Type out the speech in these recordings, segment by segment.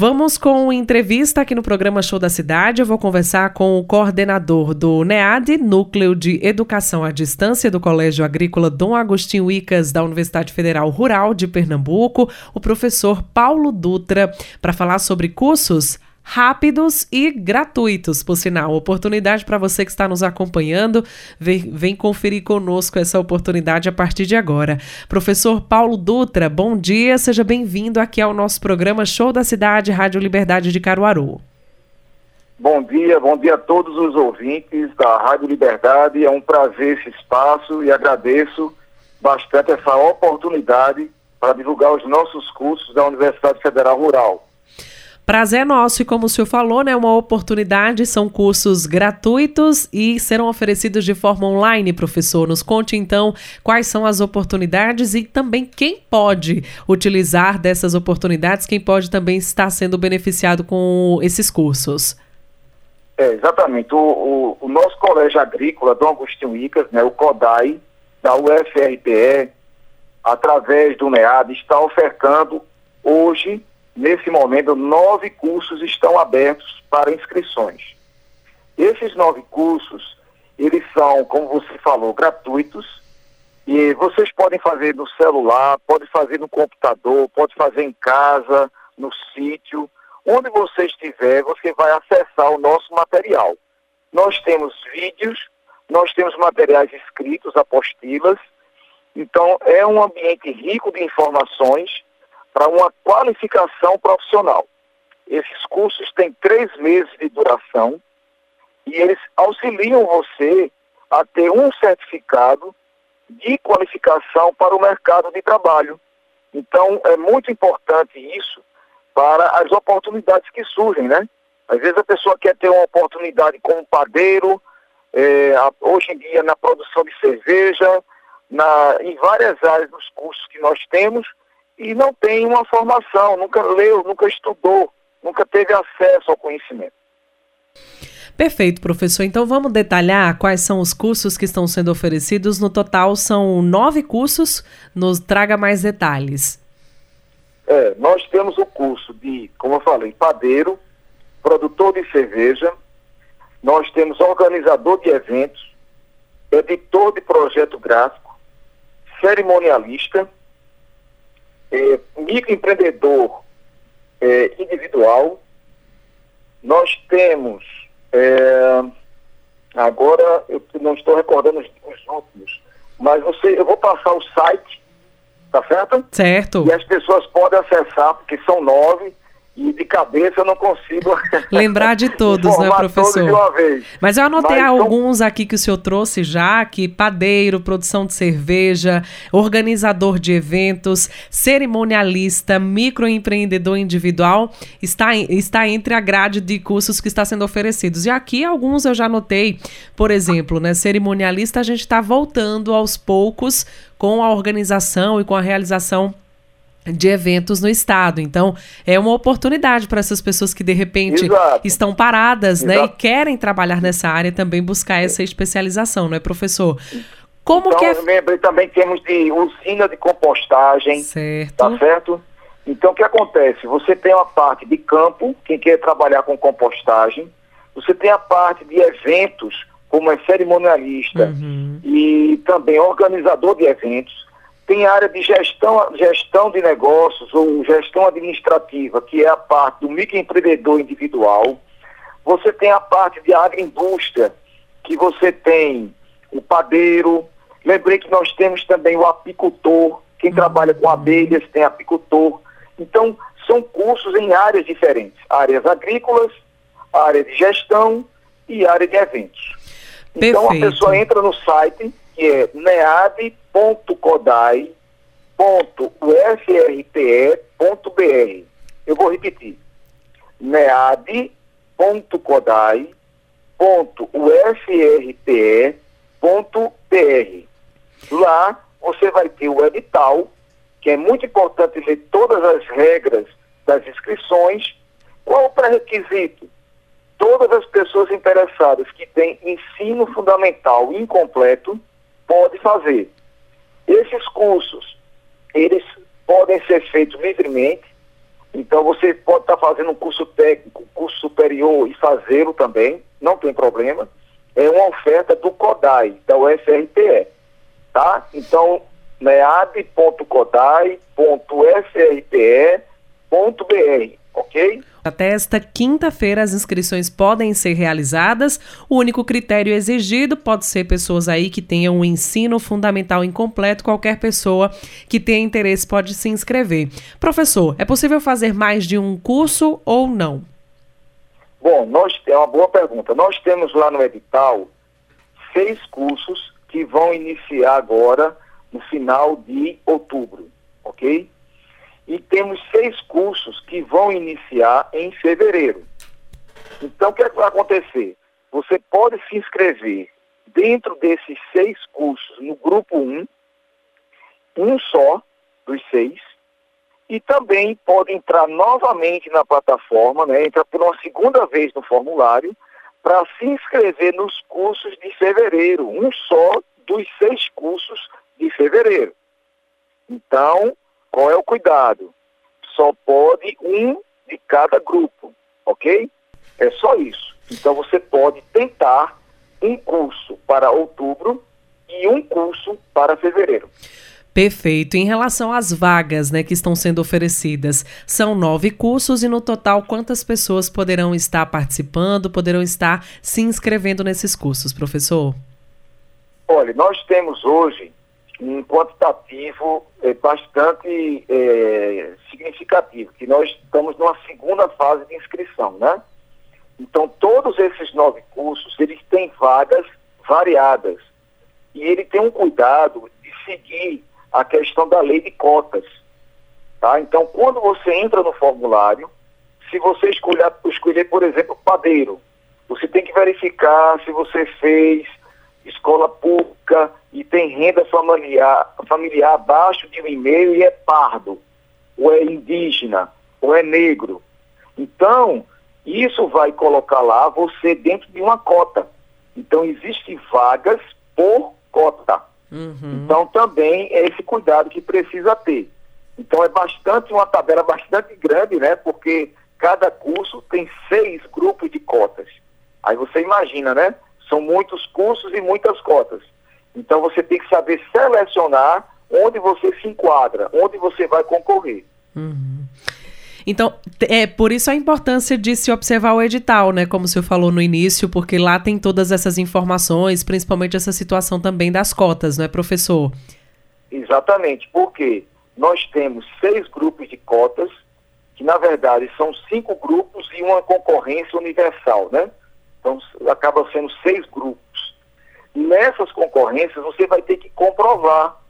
Vamos com entrevista aqui no programa Show da Cidade. Eu vou conversar com o coordenador do NEAD, Núcleo de Educação à Distância do Colégio Agrícola Dom Agostinho Icas, da Universidade Federal Rural de Pernambuco, o professor Paulo Dutra, para falar sobre cursos rápidos e gratuitos, por sinal. Oportunidade para você que está nos acompanhando. Vem, vem, conferir conosco essa oportunidade a partir de agora. Professor Paulo Dutra, bom dia, seja bem-vindo aqui ao nosso programa Show da Cidade, Rádio Liberdade de Caruaru. Bom dia, bom dia a todos os ouvintes da Rádio Liberdade. É um prazer esse espaço e agradeço bastante essa oportunidade para divulgar os nossos cursos da Universidade Federal Rural. Prazer nosso e como o senhor falou, né, uma oportunidade, são cursos gratuitos e serão oferecidos de forma online, professor. Nos conte então quais são as oportunidades e também quem pode utilizar dessas oportunidades, quem pode também estar sendo beneficiado com esses cursos. É, exatamente. O, o, o nosso colégio agrícola, Dom Agostinho Icas, né, o CODAI, da UFRPE, através do MEAD, está ofertando hoje Nesse momento, nove cursos estão abertos para inscrições. Esses nove cursos, eles são, como você falou, gratuitos e vocês podem fazer no celular, pode fazer no computador, pode fazer em casa, no sítio, onde você estiver, você vai acessar o nosso material. Nós temos vídeos, nós temos materiais escritos, apostilas, então é um ambiente rico de informações para uma qualificação profissional. Esses cursos têm três meses de duração e eles auxiliam você a ter um certificado de qualificação para o mercado de trabalho. Então, é muito importante isso para as oportunidades que surgem, né? Às vezes a pessoa quer ter uma oportunidade como padeiro, é, hoje em dia na produção de cerveja, na, em várias áreas dos cursos que nós temos, e não tem uma formação, nunca leu, nunca estudou, nunca teve acesso ao conhecimento. Perfeito, professor. Então vamos detalhar quais são os cursos que estão sendo oferecidos. No total são nove cursos. Nos traga mais detalhes. É, nós temos o curso de, como eu falei, padeiro, produtor de cerveja. Nós temos organizador de eventos, editor de projeto gráfico, cerimonialista é, microempreendedor é, individual. Nós temos, é, agora eu não estou recordando os, os últimos, mas você, eu vou passar o site, tá certo? Certo. E as pessoas podem acessar, porque são nove, e de cabeça eu não consigo lembrar de todos, né, professor? Todos Mas eu anotei Mas, alguns então... aqui que o senhor trouxe já, que padeiro, produção de cerveja, organizador de eventos, cerimonialista, microempreendedor individual, está, está entre a grade de cursos que está sendo oferecidos. E aqui alguns eu já anotei, por exemplo, né, cerimonialista a gente está voltando aos poucos com a organização e com a realização de eventos no estado. Então, é uma oportunidade para essas pessoas que de repente Exato. estão paradas, Exato. né, e querem trabalhar nessa área também buscar essa especialização, não é, professor? Como então, que é... lembrei também temos de usina de compostagem, certo. tá certo? Então, o que acontece? Você tem uma parte de campo, quem quer trabalhar com compostagem, você tem a parte de eventos, como é cerimonialista uhum. e também organizador de eventos, tem a área de gestão, gestão de negócios ou gestão administrativa, que é a parte do microempreendedor individual. Você tem a parte de agroindústria, que você tem o padeiro. Lembrei que nós temos também o apicultor. Quem trabalha com abelhas tem apicultor. Então, são cursos em áreas diferentes. Áreas agrícolas, área de gestão e área de eventos. Perfeito. Então, a pessoa entra no site que é neab.codai.ufrpe.br. Eu vou repetir. nead.codai.ufrpe.br. Lá você vai ter o edital, que é muito importante ler todas as regras das inscrições. Qual o pré-requisito? Todas as pessoas interessadas que têm ensino fundamental incompleto fazer. Esses cursos, eles podem ser feitos livremente. Então você pode estar fazendo um curso técnico, curso superior e fazê-lo também, não tem problema. É uma oferta do CODAI, da UFRPE tá? Então, mead.codai.srpe.br, ok? Até esta quinta-feira as inscrições podem ser realizadas. O único critério exigido pode ser pessoas aí que tenham um ensino fundamental incompleto. Qualquer pessoa que tenha interesse pode se inscrever. Professor, é possível fazer mais de um curso ou não? Bom, nós é uma boa pergunta. Nós temos lá no edital seis cursos que vão iniciar agora no final de outubro, ok? E temos seis cursos que vão iniciar em fevereiro. Então, o que, é que vai acontecer? Você pode se inscrever dentro desses seis cursos no grupo 1, um só dos seis, e também pode entrar novamente na plataforma, né, entrar por uma segunda vez no formulário, para se inscrever nos cursos de fevereiro, um só dos seis cursos de fevereiro. Então, qual é o cuidado? Só pode um de cada grupo, ok? É só isso. Então você pode tentar um curso para outubro e um curso para fevereiro. Perfeito. Em relação às vagas né, que estão sendo oferecidas, são nove cursos e no total quantas pessoas poderão estar participando, poderão estar se inscrevendo nesses cursos, professor? Olha, nós temos hoje um quantitativo é, bastante é, significativo, que nós estamos numa segunda fase de inscrição, né? Então, todos esses nove cursos, eles têm vagas variadas. E ele tem um cuidado de seguir a questão da lei de cotas. Tá? Então, quando você entra no formulário, se você escolher, escolher, por exemplo, padeiro, você tem que verificar se você fez escola pública e tem renda familiar, familiar abaixo de um e-mail e é pardo, ou é indígena, ou é negro. Então, isso vai colocar lá você dentro de uma cota. Então, existem vagas por cota. Uhum. Então também é esse cuidado que precisa ter. Então é bastante, uma tabela bastante grande, né? Porque cada curso tem seis grupos de cotas. Aí você imagina, né? São muitos cursos e muitas cotas. Então você tem que saber selecionar onde você se enquadra, onde você vai concorrer. Uhum. Então, é por isso a importância de se observar o edital, né? Como o senhor falou no início, porque lá tem todas essas informações, principalmente essa situação também das cotas, não é, professor? Exatamente, porque nós temos seis grupos de cotas, que na verdade são cinco grupos e uma concorrência universal, né? Então acaba sendo seis grupos. Nessas concorrências você vai ter que comprovar.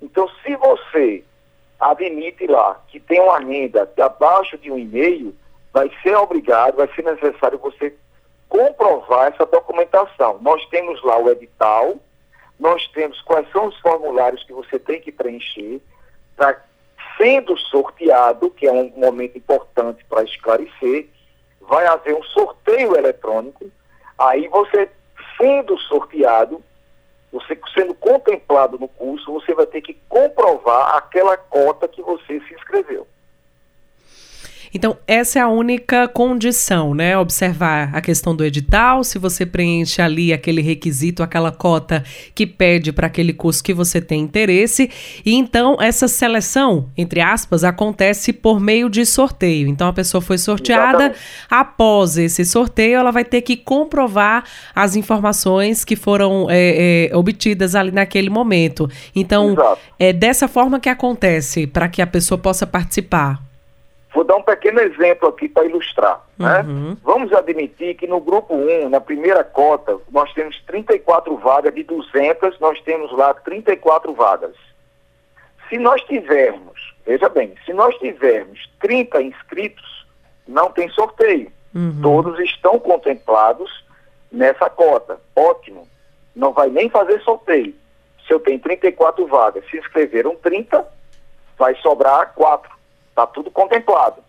Então, se você admite lá que tem uma renda abaixo de um e-mail, vai ser obrigado, vai ser necessário você comprovar essa documentação. Nós temos lá o edital, nós temos quais são os formulários que você tem que preencher, para sendo sorteado, que é um momento importante para esclarecer, vai haver um sorteio eletrônico, aí você sendo sorteado, você sendo contemplado no curso, você vai ter que comprovar aquela cota que você se inscreveu. Então, essa é a única condição, né? Observar a questão do edital, se você preenche ali aquele requisito, aquela cota que pede para aquele curso que você tem interesse. E então, essa seleção, entre aspas, acontece por meio de sorteio. Então, a pessoa foi sorteada, Exatamente. após esse sorteio, ela vai ter que comprovar as informações que foram é, é, obtidas ali naquele momento. Então, Exato. é dessa forma que acontece para que a pessoa possa participar. Vou dar um pequeno exemplo aqui para ilustrar. Né? Uhum. Vamos admitir que no grupo 1, na primeira cota, nós temos 34 vagas, de 200, nós temos lá 34 vagas. Se nós tivermos, veja bem, se nós tivermos 30 inscritos, não tem sorteio. Todos estão contemplados nessa cota. Ótimo. Não vai nem fazer sorteio. Se eu tenho 34 vagas, se inscreveram 30, vai sobrar 4. Está tudo contemplado.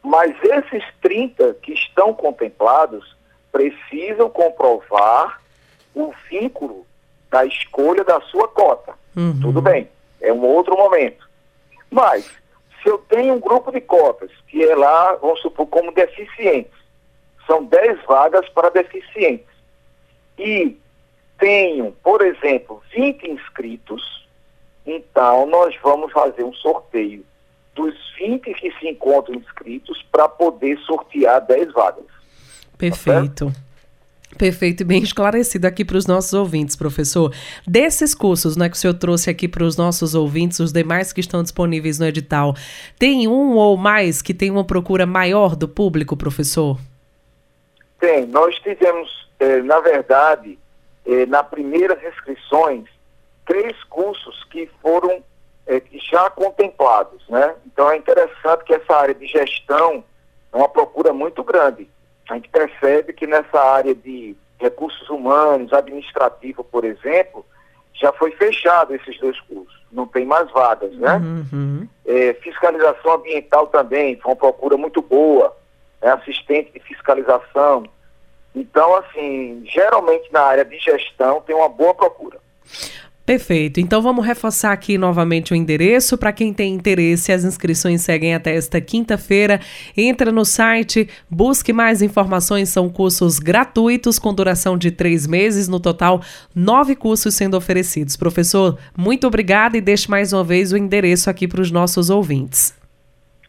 Mas esses 30 que estão contemplados precisam comprovar o vínculo da escolha da sua cota. Tudo bem, é um outro momento. Mas, se eu tenho um grupo de cotas, que é lá, vamos supor, como deficientes, são 10 vagas para deficientes, e tenho, por exemplo, 20 inscritos, então nós vamos fazer um sorteio dos 20 que se encontram inscritos para poder sortear 10 vagas. Perfeito. Perfeito e bem esclarecido aqui para os nossos ouvintes, professor. Desses cursos né, que o senhor trouxe aqui para os nossos ouvintes, os demais que estão disponíveis no edital, tem um ou mais que tem uma procura maior do público, professor? Tem. Nós tivemos, eh, na verdade, eh, na primeira inscrições, três cursos que foram eh, já contemplados, né? Então é interessante que essa área de gestão é uma procura muito grande. A gente percebe que nessa área de recursos humanos, administrativo, por exemplo, já foi fechado esses dois cursos. Não tem mais vagas, né? Uhum. É, fiscalização ambiental também, foi uma procura muito boa, né? assistente de fiscalização. Então, assim, geralmente na área de gestão tem uma boa procura. Perfeito. Então vamos reforçar aqui novamente o endereço. Para quem tem interesse, as inscrições seguem até esta quinta-feira. Entra no site, busque mais informações. São cursos gratuitos com duração de três meses. No total, nove cursos sendo oferecidos. Professor, muito obrigada e deixe mais uma vez o endereço aqui para os nossos ouvintes.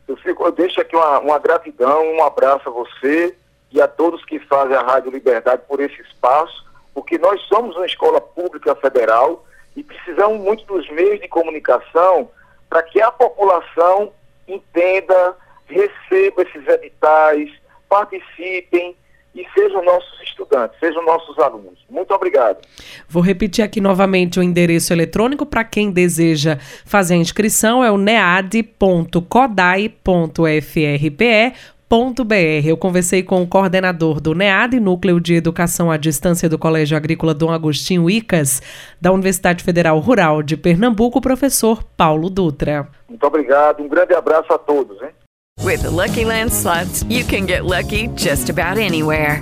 Eu, fico, eu deixo aqui uma, uma gratidão, um abraço a você e a todos que fazem a Rádio Liberdade por esse espaço, porque nós somos uma escola pública federal e precisamos muito dos meios de comunicação para que a população entenda, receba esses editais, participem e sejam nossos estudantes, sejam nossos alunos. Muito obrigado. Vou repetir aqui novamente o endereço eletrônico para quem deseja fazer a inscrição, é o nead.codai.frpe.br. Eu conversei com o coordenador do NEAD, Núcleo de Educação à Distância do Colégio Agrícola Dom Agostinho Icas, da Universidade Federal Rural de Pernambuco, o professor Paulo Dutra. Muito obrigado, um grande abraço a todos. Hein? With the Lucky Land slots, you can get lucky just about anywhere.